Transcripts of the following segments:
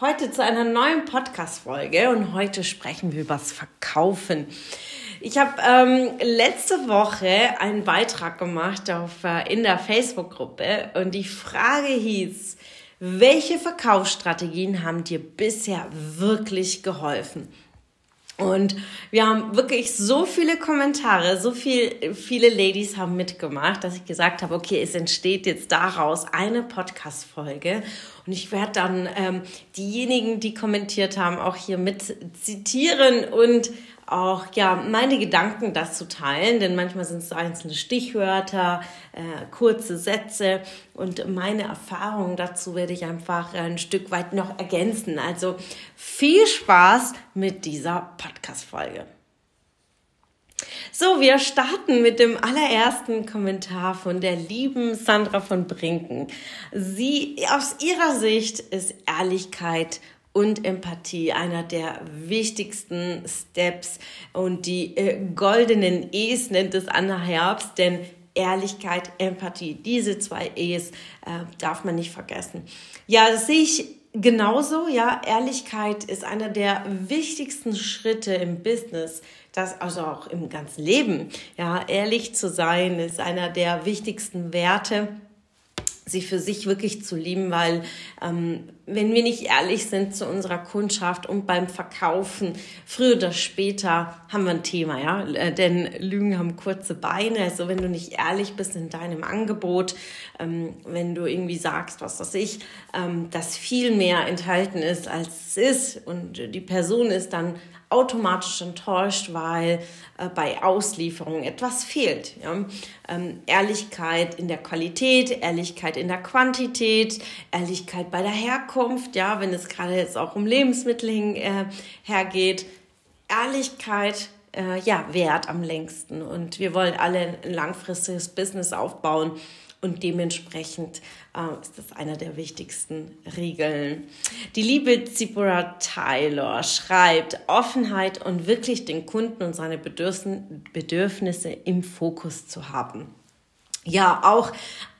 heute zu einer neuen Podcast-Folge und heute sprechen wir über das Verkaufen. Ich habe ähm, letzte Woche einen Beitrag gemacht auf, äh, in der Facebook-Gruppe und die Frage hieß, welche Verkaufsstrategien haben dir bisher wirklich geholfen? Und wir haben wirklich so viele Kommentare, so viel, viele Ladies haben mitgemacht, dass ich gesagt habe, okay, es entsteht jetzt daraus eine Podcast-Folge. Und ich werde dann ähm, diejenigen, die kommentiert haben, auch hier mit zitieren und auch ja meine Gedanken dazu teilen, denn manchmal sind es einzelne Stichwörter, äh, kurze Sätze und meine Erfahrungen dazu werde ich einfach ein Stück weit noch ergänzen. Also viel Spaß mit dieser Podcast-Folge. So, wir starten mit dem allerersten Kommentar von der lieben Sandra von Brinken. Sie, aus ihrer Sicht ist Ehrlichkeit und Empathie einer der wichtigsten Steps und die äh, goldenen E's nennt es Anna Herbst, denn Ehrlichkeit, Empathie, diese zwei E's äh, darf man nicht vergessen. Ja, das sehe ich genauso. Ja, Ehrlichkeit ist einer der wichtigsten Schritte im Business, das also auch im ganzen Leben. Ja, ehrlich zu sein ist einer der wichtigsten Werte sie für sich wirklich zu lieben, weil ähm, wenn wir nicht ehrlich sind zu unserer Kundschaft und beim Verkaufen, früher oder später haben wir ein Thema, ja, äh, denn Lügen haben kurze Beine. Also wenn du nicht ehrlich bist in deinem Angebot, ähm, wenn du irgendwie sagst, was weiß ich, ähm, dass viel mehr enthalten ist, als es ist und die Person ist dann automatisch enttäuscht, weil äh, bei Auslieferung etwas fehlt. Ja? Ähm, Ehrlichkeit in der Qualität, Ehrlichkeit in der Quantität, Ehrlichkeit bei der Herkunft, ja, wenn es gerade jetzt auch um Lebensmittel hin, äh, hergeht. Ehrlichkeit äh, ja, wert am längsten. Und wir wollen alle ein langfristiges Business aufbauen. Und dementsprechend äh, ist das einer der wichtigsten Regeln. Die liebe Zipora Taylor schreibt, Offenheit und wirklich den Kunden und seine Bedürfnisse im Fokus zu haben. Ja, auch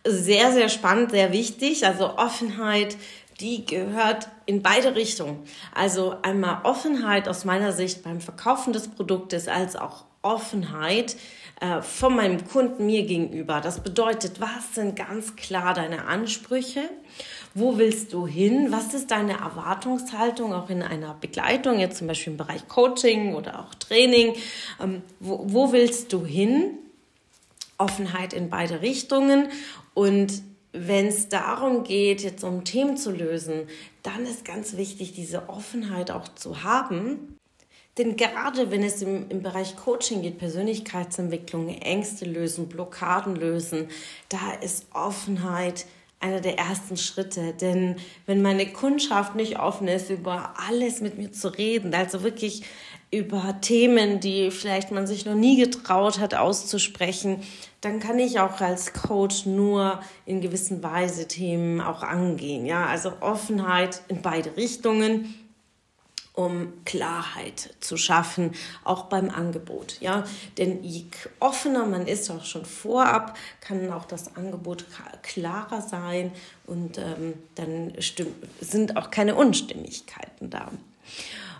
sehr, sehr spannend, sehr wichtig. Also Offenheit, die gehört in beide Richtungen. Also einmal Offenheit aus meiner Sicht beim Verkaufen des Produktes als auch Offenheit äh, von meinem Kunden mir gegenüber. Das bedeutet, was sind ganz klar deine Ansprüche? Wo willst du hin? Was ist deine Erwartungshaltung auch in einer Begleitung, jetzt zum Beispiel im Bereich Coaching oder auch Training? Ähm, wo, wo willst du hin? Offenheit in beide Richtungen und wenn es darum geht, jetzt um Themen zu lösen, dann ist ganz wichtig, diese Offenheit auch zu haben, denn gerade wenn es im, im Bereich Coaching geht, Persönlichkeitsentwicklung, Ängste lösen, Blockaden lösen, da ist Offenheit einer der ersten Schritte. Denn wenn meine Kundschaft nicht offen ist, über alles mit mir zu reden, also wirklich über Themen, die vielleicht man sich noch nie getraut hat auszusprechen, dann kann ich auch als Coach nur in gewissen Weise Themen auch angehen. Ja, also Offenheit in beide Richtungen um Klarheit zu schaffen, auch beim Angebot. Ja, denn je offener man ist, auch schon vorab, kann auch das Angebot klarer sein und ähm, dann sind auch keine Unstimmigkeiten da.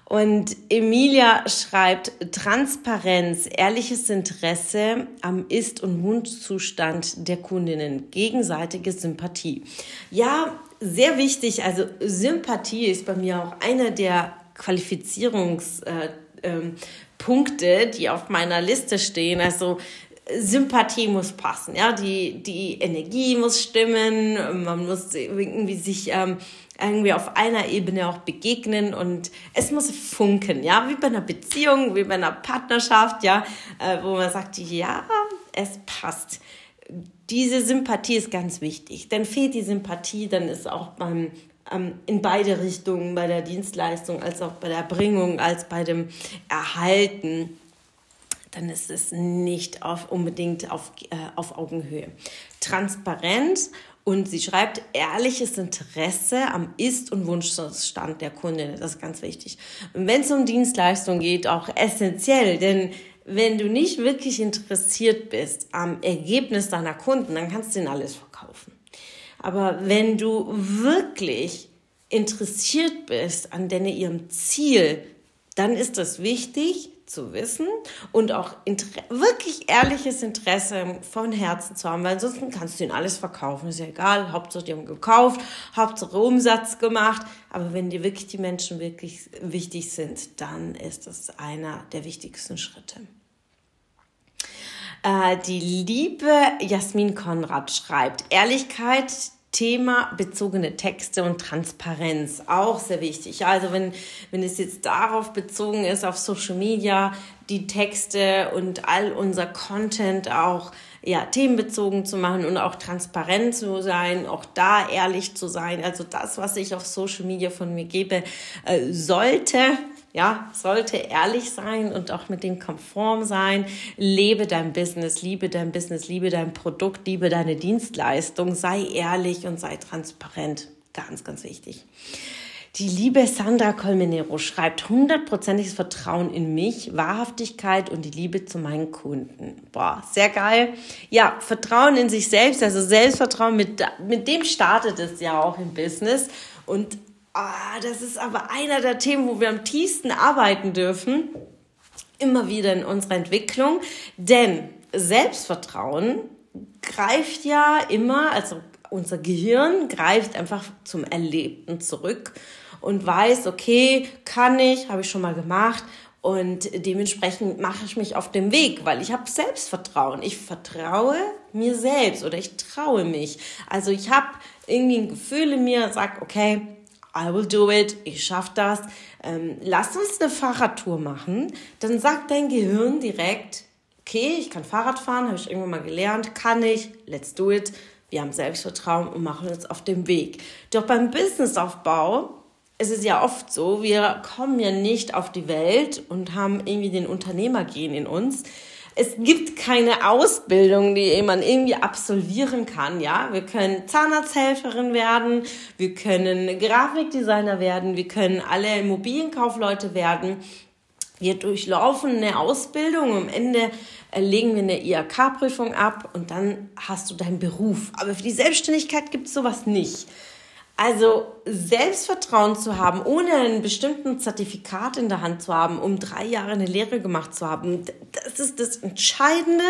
Und Emilia schreibt, Transparenz, ehrliches Interesse am Ist- und Mundzustand der Kundinnen, gegenseitige Sympathie. Ja, sehr wichtig, also Sympathie ist bei mir auch einer der Qualifizierungspunkte, äh, ähm, die auf meiner Liste stehen. Also Sympathie muss passen, ja, die, die Energie muss stimmen, man muss irgendwie sich ähm, irgendwie auf einer Ebene auch begegnen und es muss funken, ja, wie bei einer Beziehung, wie bei einer Partnerschaft, ja, äh, wo man sagt, ja, es passt. Diese Sympathie ist ganz wichtig, denn fehlt die Sympathie, dann ist auch beim ähm, in beide Richtungen, bei der Dienstleistung als auch bei der Erbringung, als bei dem Erhalten, dann ist es nicht auf, unbedingt auf, äh, auf Augenhöhe. Transparenz und sie schreibt ehrliches Interesse am Ist- und Wunschstand der Kundin. Das ist ganz wichtig. Und wenn es um Dienstleistung geht, auch essentiell, denn wenn du nicht wirklich interessiert bist am Ergebnis deiner Kunden, dann kannst du ihnen alles verkaufen. Aber wenn du wirklich interessiert bist an deine, ihrem Ziel, dann ist das wichtig, zu wissen und auch wirklich ehrliches Interesse von Herzen zu haben, weil ansonsten kannst du ihnen alles verkaufen, ist ja egal, Hauptsache die haben gekauft, Hauptsache Umsatz gemacht, aber wenn dir wirklich die Menschen wirklich wichtig sind, dann ist das einer der wichtigsten Schritte. Äh, die liebe Jasmin Konrad schreibt, Ehrlichkeit, Thema bezogene Texte und Transparenz, auch sehr wichtig. Also wenn, wenn es jetzt darauf bezogen ist, auf Social Media, die Texte und all unser Content auch ja, themenbezogen zu machen und auch transparent zu sein, auch da ehrlich zu sein. Also das, was ich auf Social Media von mir gebe, äh, sollte ja, sollte ehrlich sein und auch mit dem konform sein. Lebe dein Business, liebe dein Business, liebe dein Produkt, liebe deine Dienstleistung. Sei ehrlich und sei transparent. Ganz, ganz wichtig. Die liebe Sandra Colmenero schreibt hundertprozentiges Vertrauen in mich, Wahrhaftigkeit und die Liebe zu meinen Kunden. Boah, sehr geil. Ja, Vertrauen in sich selbst, also Selbstvertrauen, mit, mit dem startet es ja auch im Business. Und Ah, das ist aber einer der Themen, wo wir am tiefsten arbeiten dürfen. Immer wieder in unserer Entwicklung. Denn Selbstvertrauen greift ja immer, also unser Gehirn greift einfach zum Erlebten zurück und weiß, okay, kann ich, habe ich schon mal gemacht und dementsprechend mache ich mich auf den Weg, weil ich habe Selbstvertrauen. Ich vertraue mir selbst oder ich traue mich. Also ich habe irgendwie ein Gefühl in mir, sag, okay, I will do it, ich schaff das. Ähm, lass uns eine Fahrradtour machen. Dann sagt dein Gehirn direkt, okay, ich kann Fahrrad fahren, habe ich irgendwann mal gelernt, kann ich, let's do it. Wir haben Selbstvertrauen und machen uns auf den Weg. Doch beim Businessaufbau ist es ja oft so, wir kommen ja nicht auf die Welt und haben irgendwie den Unternehmergehen in uns, es gibt keine Ausbildung, die man irgendwie absolvieren kann. Ja, wir können Zahnarzthelferin werden, wir können Grafikdesigner werden, wir können alle Immobilienkaufleute werden. Wir durchlaufen eine Ausbildung, am Ende legen wir eine IHK-Prüfung ab und dann hast du deinen Beruf. Aber für die Selbstständigkeit gibt es sowas nicht. Also Selbstvertrauen zu haben, ohne einen bestimmten Zertifikat in der Hand zu haben, um drei Jahre eine Lehre gemacht zu haben, das ist das Entscheidende,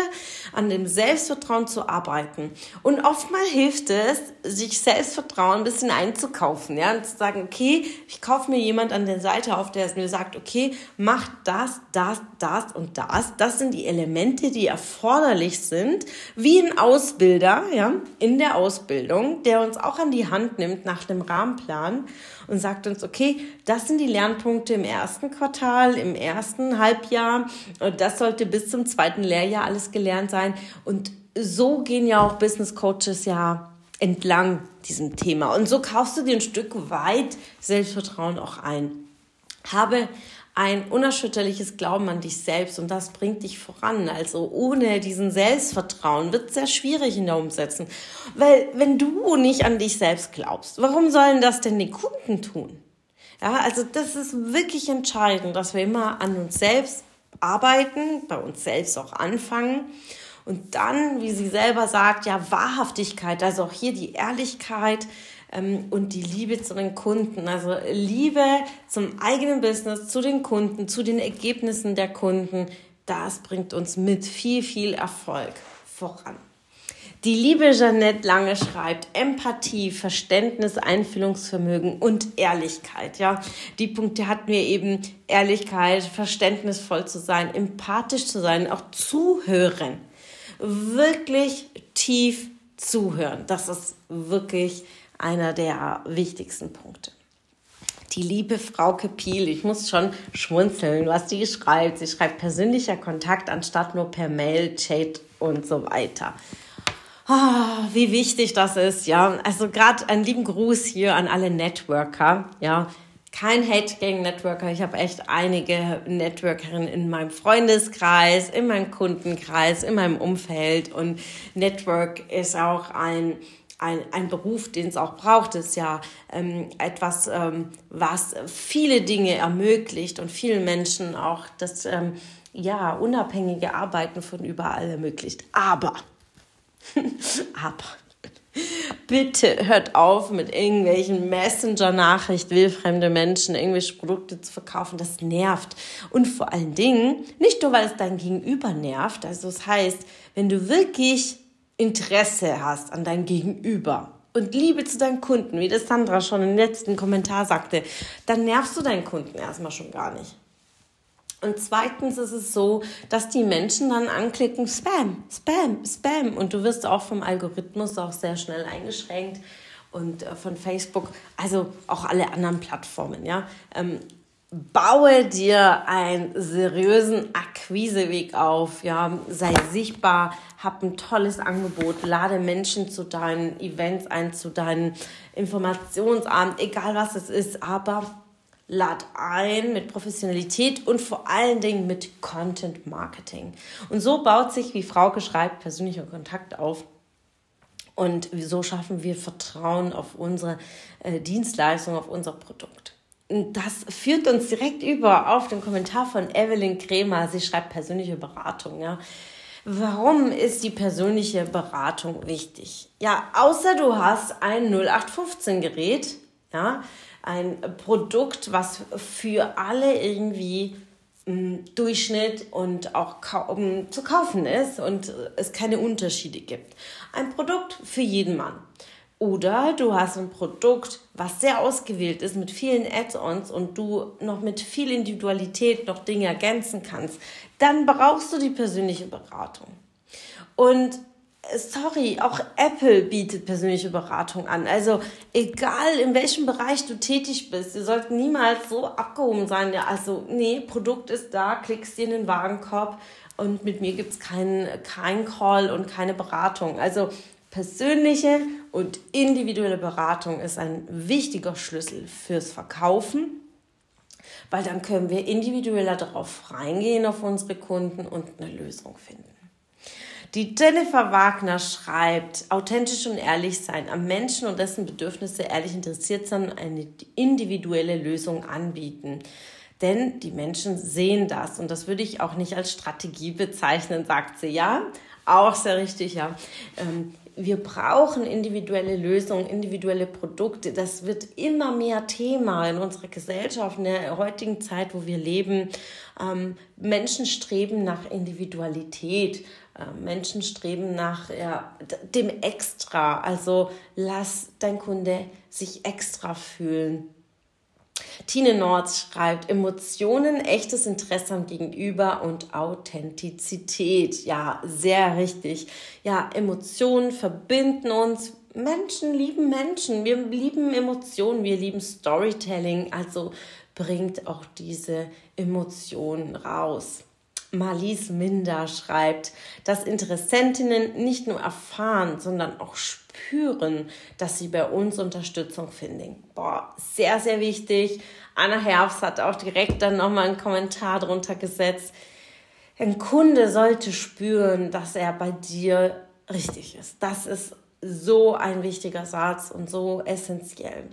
an dem Selbstvertrauen zu arbeiten. Und oftmals hilft es, sich Selbstvertrauen ein bisschen einzukaufen, ja, und zu sagen, okay, ich kaufe mir jemand an der Seite auf, der es mir sagt, okay, mach das, das, das und das. Das sind die Elemente, die erforderlich sind, wie ein Ausbilder, ja, in der Ausbildung, der uns auch an die Hand nimmt nach dem Rahmenplan und sagt uns, okay, das sind die Lernpunkte im ersten Quartal, im ersten Halbjahr und das sollte bis zum zweiten Lehrjahr alles gelernt sein. Und so gehen ja auch Business Coaches ja entlang diesem Thema. Und so kaufst du dir ein Stück weit Selbstvertrauen auch ein. Habe ein unerschütterliches Glauben an dich selbst und das bringt dich voran. Also ohne diesen Selbstvertrauen wird es sehr schwierig in der Umsetzung. Weil wenn du nicht an dich selbst glaubst, warum sollen das denn die Kunden tun? Ja, also das ist wirklich entscheidend, dass wir immer an uns selbst arbeiten, bei uns selbst auch anfangen und dann, wie sie selber sagt, ja, Wahrhaftigkeit, also auch hier die Ehrlichkeit, und die Liebe zu den Kunden. Also Liebe zum eigenen Business, zu den Kunden, zu den Ergebnissen der Kunden. Das bringt uns mit viel, viel Erfolg voran. Die liebe Jeanette Lange schreibt Empathie, Verständnis, Einfühlungsvermögen und Ehrlichkeit. Ja, die Punkte hatten wir eben Ehrlichkeit, verständnisvoll zu sein, empathisch zu sein, auch zuhören. Wirklich tief zuhören. Das ist wirklich einer der wichtigsten Punkte. Die liebe Frau Kepiel, ich muss schon schmunzeln, was die schreibt. Sie schreibt persönlicher Kontakt anstatt nur per Mail, Chat und so weiter. Oh, wie wichtig das ist, ja. Also gerade einen lieben Gruß hier an alle Networker, ja. Kein Hate gegen Networker. Ich habe echt einige Networkerinnen in meinem Freundeskreis, in meinem Kundenkreis, in meinem Umfeld. Und Network ist auch ein, ein, ein Beruf, den es auch braucht, ist ja ähm, etwas, ähm, was viele Dinge ermöglicht und vielen Menschen auch das ähm, ja, unabhängige Arbeiten von überall ermöglicht. Aber Aber bitte hört auf mit irgendwelchen Messenger-Nachrichten, wildfremde Menschen, irgendwelche Produkte zu verkaufen. Das nervt. Und vor allen Dingen, nicht nur, weil es dein Gegenüber nervt. Also das heißt, wenn du wirklich Interesse hast an dein Gegenüber und Liebe zu deinen Kunden, wie das Sandra schon im letzten Kommentar sagte, dann nervst du deinen Kunden erstmal schon gar nicht. Und zweitens ist es so, dass die Menschen dann anklicken, Spam, Spam, Spam. Und du wirst auch vom Algorithmus auch sehr schnell eingeschränkt und äh, von Facebook, also auch alle anderen Plattformen, ja. Baue dir einen seriösen Akquiseweg auf, ja, sei sichtbar, hab ein tolles Angebot, lade Menschen zu deinen Events ein, zu deinen Informationsabend, egal was es ist, aber lad ein mit Professionalität und vor allen Dingen mit Content Marketing. Und so baut sich, wie Frauke schreibt, persönlicher Kontakt auf. Und so schaffen wir Vertrauen auf unsere äh, Dienstleistung, auf unser Produkt. Das führt uns direkt über auf den Kommentar von Evelyn Kremer. Sie schreibt persönliche Beratung. Ja. Warum ist die persönliche Beratung wichtig? Ja, außer du hast ein 0815 Gerät, ja, ein Produkt, was für alle irgendwie im Durchschnitt und auch kaum zu kaufen ist und es keine Unterschiede gibt. Ein Produkt für jeden Mann. Oder du hast ein Produkt, was sehr ausgewählt ist mit vielen Add-ons und du noch mit viel Individualität noch Dinge ergänzen kannst. Dann brauchst du die persönliche Beratung. Und sorry, auch Apple bietet persönliche Beratung an. Also egal in welchem Bereich du tätig bist, ihr sollt niemals so abgehoben sein. Ja, also nee, Produkt ist da, klickst dir in den Warenkorb und mit mir gibt's keinen kein Call und keine Beratung. Also persönliche und individuelle Beratung ist ein wichtiger Schlüssel fürs Verkaufen, weil dann können wir individueller darauf reingehen auf unsere Kunden und eine Lösung finden. Die Jennifer Wagner schreibt, authentisch und ehrlich sein, am Menschen und dessen Bedürfnisse ehrlich interessiert sein, eine individuelle Lösung anbieten. Denn die Menschen sehen das und das würde ich auch nicht als Strategie bezeichnen, sagt sie. Ja, auch sehr richtig, ja. Ähm, wir brauchen individuelle Lösungen, individuelle Produkte. Das wird immer mehr Thema in unserer Gesellschaft, in der heutigen Zeit, wo wir leben. Ähm, Menschen streben nach Individualität. Äh, Menschen streben nach ja, dem Extra. Also lass dein Kunde sich extra fühlen. Tine Nord schreibt, Emotionen, echtes Interesse am Gegenüber und Authentizität. Ja, sehr richtig. Ja, Emotionen verbinden uns. Menschen lieben Menschen. Wir lieben Emotionen. Wir lieben Storytelling. Also bringt auch diese Emotionen raus. Marlies Minder schreibt, dass Interessentinnen nicht nur erfahren, sondern auch spüren, dass sie bei uns Unterstützung finden. Boah, sehr, sehr wichtig. Anna Herbst hat auch direkt dann nochmal einen Kommentar drunter gesetzt. Ein Kunde sollte spüren, dass er bei dir richtig ist. Das ist so ein wichtiger Satz und so essentiell.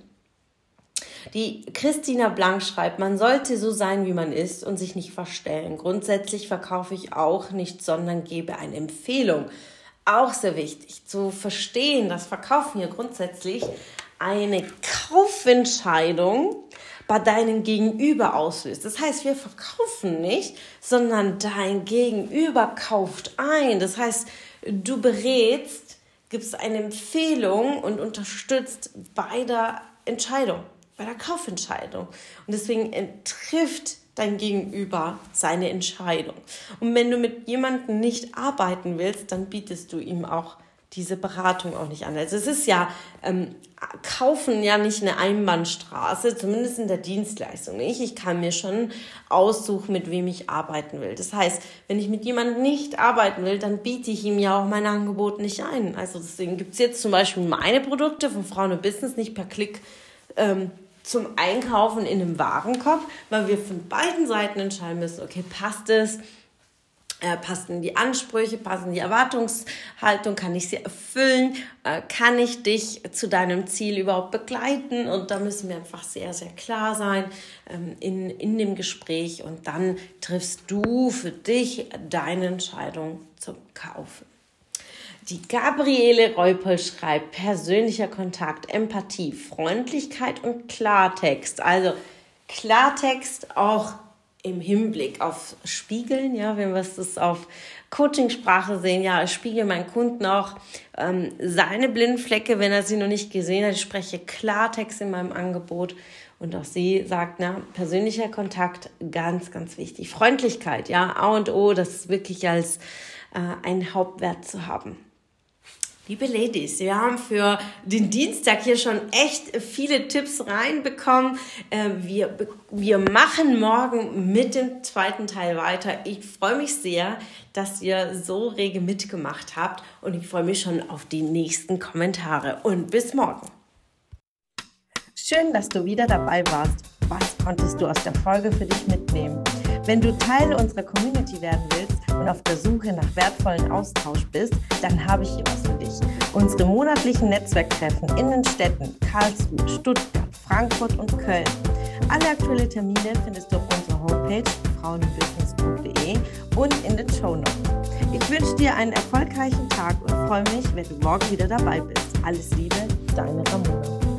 Die Christina Blank schreibt, man sollte so sein, wie man ist und sich nicht verstellen. Grundsätzlich verkaufe ich auch nicht, sondern gebe eine Empfehlung. Auch sehr wichtig zu verstehen, dass Verkaufen hier grundsätzlich eine Kaufentscheidung bei deinem Gegenüber auslöst. Das heißt, wir verkaufen nicht, sondern dein Gegenüber kauft ein. Das heißt, du berätst, gibst eine Empfehlung und unterstützt bei der Entscheidung bei der Kaufentscheidung. Und deswegen trifft dein Gegenüber seine Entscheidung. Und wenn du mit jemandem nicht arbeiten willst, dann bietest du ihm auch diese Beratung auch nicht an. Also es ist ja, ähm, kaufen ja nicht eine Einbahnstraße, zumindest in der Dienstleistung nicht. Ich kann mir schon aussuchen, mit wem ich arbeiten will. Das heißt, wenn ich mit jemandem nicht arbeiten will, dann biete ich ihm ja auch mein Angebot nicht ein. Also deswegen gibt's jetzt zum Beispiel meine Produkte von Frauen und Business nicht per Klick ähm, zum Einkaufen in einem Warenkorb, weil wir von beiden Seiten entscheiden müssen, okay, passt es? Äh, passen die Ansprüche, passen die Erwartungshaltung, kann ich sie erfüllen, äh, kann ich dich zu deinem Ziel überhaupt begleiten und da müssen wir einfach sehr, sehr klar sein ähm, in, in dem Gespräch und dann triffst du für dich deine Entscheidung zum Kaufen. Die Gabriele Reupel schreibt persönlicher Kontakt, Empathie, Freundlichkeit und Klartext. Also Klartext auch im Hinblick auf Spiegeln, ja, wenn wir es auf Coachingsprache sehen, ja, ich spiegel meinen Kunden auch ähm, seine Blindflecke, wenn er sie noch nicht gesehen hat. Ich spreche Klartext in meinem Angebot und auch sie sagt, na, persönlicher Kontakt, ganz, ganz wichtig. Freundlichkeit, ja, A und O, das wirklich als äh, einen Hauptwert zu haben. Liebe Ladies, wir haben für den Dienstag hier schon echt viele Tipps reinbekommen. Äh, wir, wir machen morgen mit dem zweiten Teil weiter. Ich freue mich sehr, dass ihr so rege mitgemacht habt und ich freue mich schon auf die nächsten Kommentare und bis morgen. Schön, dass du wieder dabei warst. Was konntest du aus der Folge für dich mitnehmen? Wenn du Teil unserer Community werden willst und auf der Suche nach wertvollen Austausch bist, dann habe ich hier was für dich. Unsere monatlichen Netzwerktreffen in den Städten Karlsruhe, Stuttgart, Frankfurt und Köln. Alle aktuellen Termine findest du auf unserer Homepage frauenbusiness.de und in den Show Notes. Ich wünsche dir einen erfolgreichen Tag und freue mich, wenn du morgen wieder dabei bist. Alles Liebe, deine Ramona.